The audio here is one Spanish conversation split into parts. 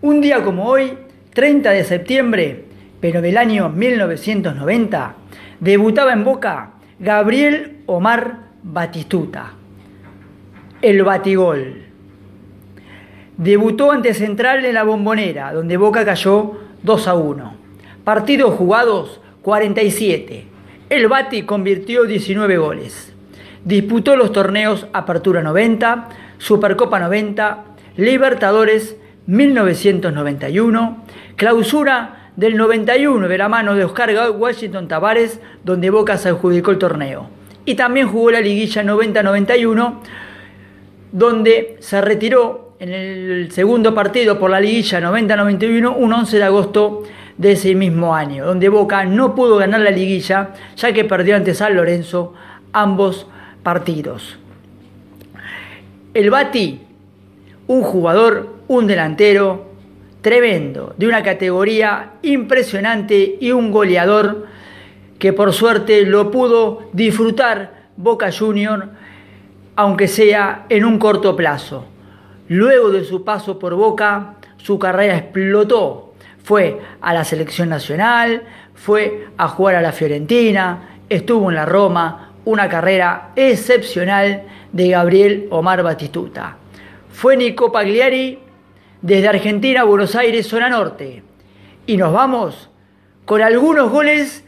Un día como hoy, 30 de septiembre, pero del año 1990, debutaba en Boca Gabriel Omar Batistuta, el batigol. Debutó ante Central en la Bombonera, donde Boca cayó 2 a 1. Partidos jugados 47. El Bati convirtió 19 goles. Disputó los torneos Apertura 90, Supercopa 90, Libertadores 1991, Clausura del 91 de la mano de Oscar Washington Tavares, donde Boca se adjudicó el torneo. Y también jugó la liguilla 90-91, donde se retiró en el segundo partido por la liguilla 90-91 un 11 de agosto de ese mismo año, donde Boca no pudo ganar la liguilla ya que perdió ante San Lorenzo ambos partidos. El Bati, un jugador, un delantero tremendo, de una categoría impresionante y un goleador que por suerte lo pudo disfrutar Boca Junior, aunque sea en un corto plazo. Luego de su paso por Boca, su carrera explotó. Fue a la selección nacional, fue a jugar a la Fiorentina, estuvo en la Roma, una carrera excepcional de Gabriel Omar Batistuta. Fue Nico Pagliari desde Argentina Buenos Aires, zona norte. Y nos vamos con algunos goles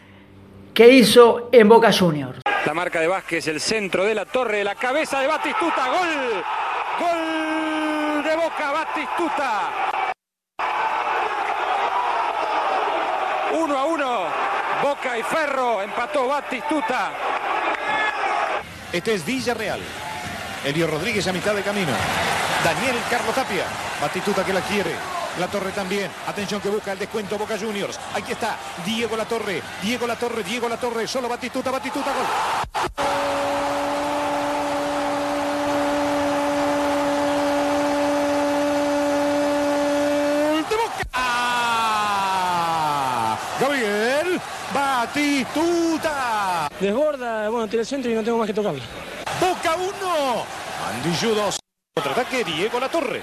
que hizo en Boca Juniors. La marca de Vázquez, el centro de la torre, la cabeza de Batistuta, gol, gol de Boca Batistuta. Uno a uno, Boca y Ferro, empató Batistuta. Este es Villarreal. Elio Rodríguez a mitad de camino. Daniel Carlos Tapia. Batistuta que la quiere. La Torre también. Atención que busca el descuento Boca Juniors. Aquí está Diego La Torre. Diego La Torre. Diego La Torre. Solo Batistuta. Batistuta. Gol. de Boca. Gabriel Batistuta. Desborda, bueno, tira el centro y no tengo más que tocarlo. Boca 1. Andillo 2. Contraataque Diego La Torre.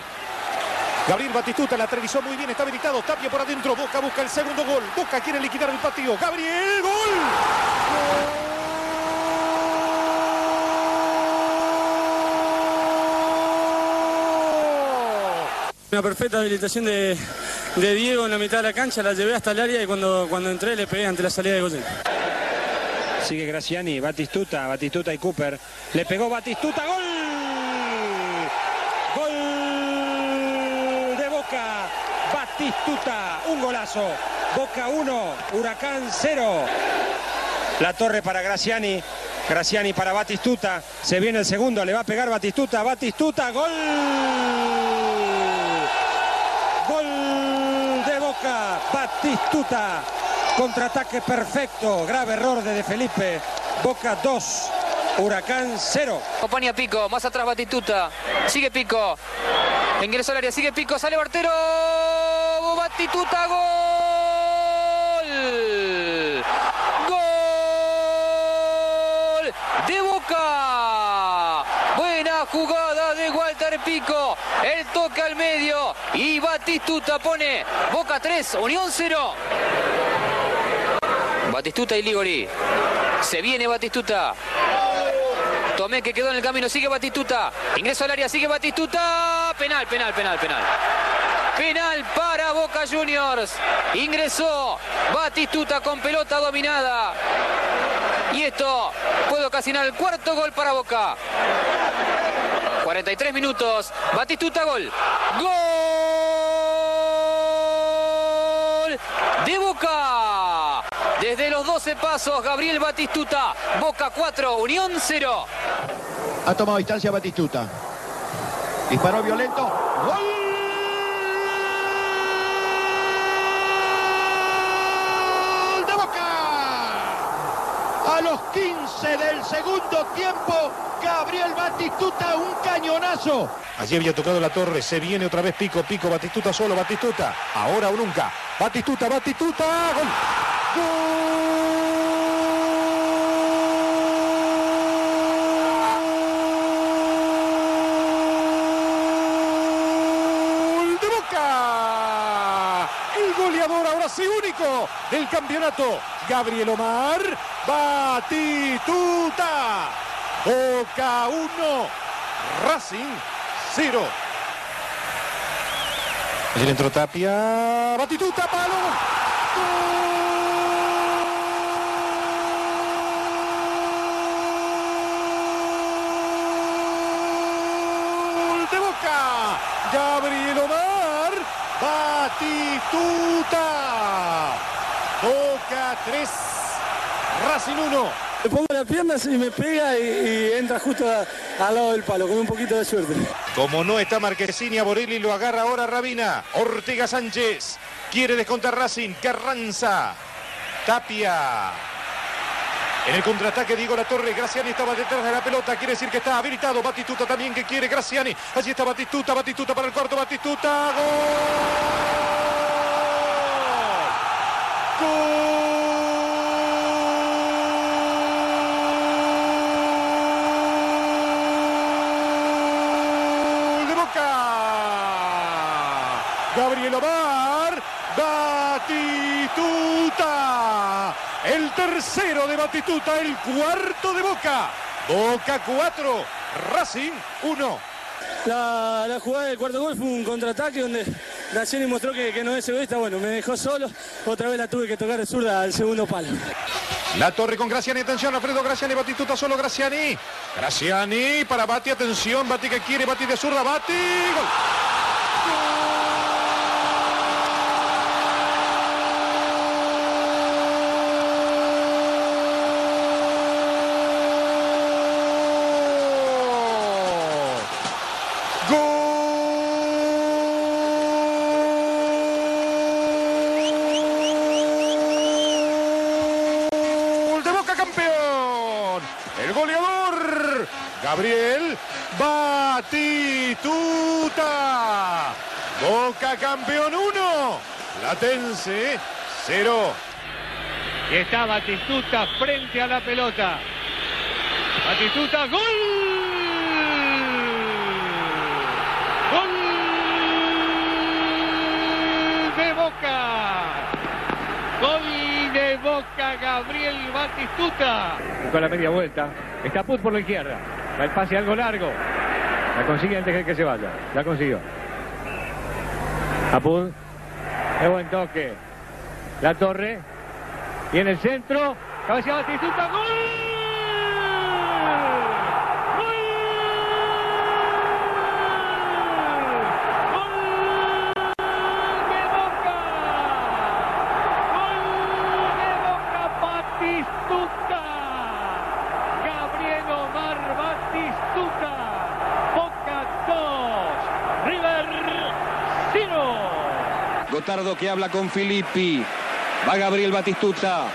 Gabriel Batistuta la atravesó muy bien, está habilitado. Tapia por adentro. Boca busca el segundo gol. Boca quiere liquidar el partido. Gabriel, gol. Una perfecta habilitación de, de Diego en la mitad de la cancha, la llevé hasta el área y cuando, cuando entré le pegué ante la salida de Goyen. Sigue Graciani, Batistuta, Batistuta y Cooper. Le pegó Batistuta, gol. Gol de Boca. Batistuta, un golazo. Boca 1, Huracán 0. La torre para Graciani. Graciani para Batistuta. Se viene el segundo, le va a pegar Batistuta. Batistuta, gol. Gol de Boca. Batistuta. Contraataque perfecto. Grave error de De Felipe. Boca 2. Huracán 0. Acompaña Pico, más atrás Batistuta. Sigue Pico. Ingresó al área, sigue Pico, sale Bartero. Batistuta. Gol de Boca. Buena jugada de Walter Pico. El toque al medio. Y Batistuta pone Boca 3, Unión 0. Batistuta y Ligori. Se viene Batistuta. Tomé que quedó en el camino, sigue Batistuta. Ingreso al área, sigue Batistuta. Penal, penal, penal, penal. Penal para Boca Juniors. Ingresó Batistuta con pelota dominada. Y esto puede ocasionar el cuarto gol para Boca. 43 minutos. Batistuta gol. Gol de Boca. Desde los 12 pasos, Gabriel Batistuta. Boca 4, Unión 0. Ha tomado distancia Batistuta. Disparó violento. ¡Gol! de Boca. A los 15 del segundo tiempo, Gabriel Batistuta, un cañonazo. Allí había tocado la torre, se viene otra vez Pico, Pico, Batistuta solo, Batistuta. Ahora o nunca. Batistuta, Batistuta, gol. Racing único del campeonato. Gabriel Omar, Batituta. Boca 1, Racing 0. Allí entró Tapia, Batituta, palo. Gol. Gabriel Omar, Batituta. Boca 3, Racing 1. Le pongo las piernas y me pega y, y entra justo a- al lado del palo, con un poquito de suerte. Como no está Marquesini, a Borelli lo agarra ahora Rabina. Ortega Sánchez quiere descontar Racing. Carranza. Tapia. En el contraataque Diego La Torre, Graciani estaba detrás de la pelota, quiere decir que está habilitado. Batistuta también que quiere Graciani. Allí está Batistuta, Batistuta para el cuarto, Batistuta. Gol de Boca. Gabriel Omar, Batituta. El tercero de Batituta, el cuarto de Boca. Boca 4, Racing 1. La, la jugada del cuarto gol fue un contraataque donde Graciani mostró que, que no es egoísta. Bueno, me dejó solo. Otra vez la tuve que tocar de zurda al segundo palo. La torre con Graciani, atención, Alfredo Graciani, Batistuta solo Graciani. Graciani para Bati, atención, Bati que quiere, Bati de zurda, Bati. Gol de Boca campeón. El goleador Gabriel Batituta. Boca campeón 1. Latense 0. Y está Batistuta frente a la pelota. Batistuta, gol. Gol de Boca. Gol de Boca, Gabriel Batistuta. Con la media vuelta. Está Put por la izquierda. Va el pase algo largo. La consigue antes de que se vaya. La consiguió. Apud. Qué buen toque. La torre. Y en el centro, cabecea Batistuta. ¡Gol! ¡Gol de Boca! ¡Gol de Boca Batistuta! Gabriel Omar Batistuta. Boca 2, River 0. Gotardo que habla con Filippi. Va Gabriel Batistuta.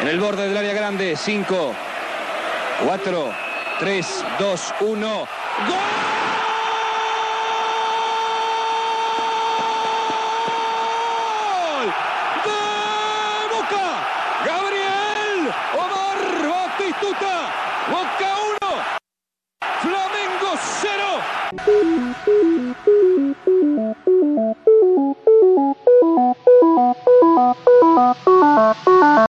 En el borde del área grande. 5, 4, 3, 2, 1. ¡Gol! ¡De Boca! Gabriel Omar Batistuta. Boca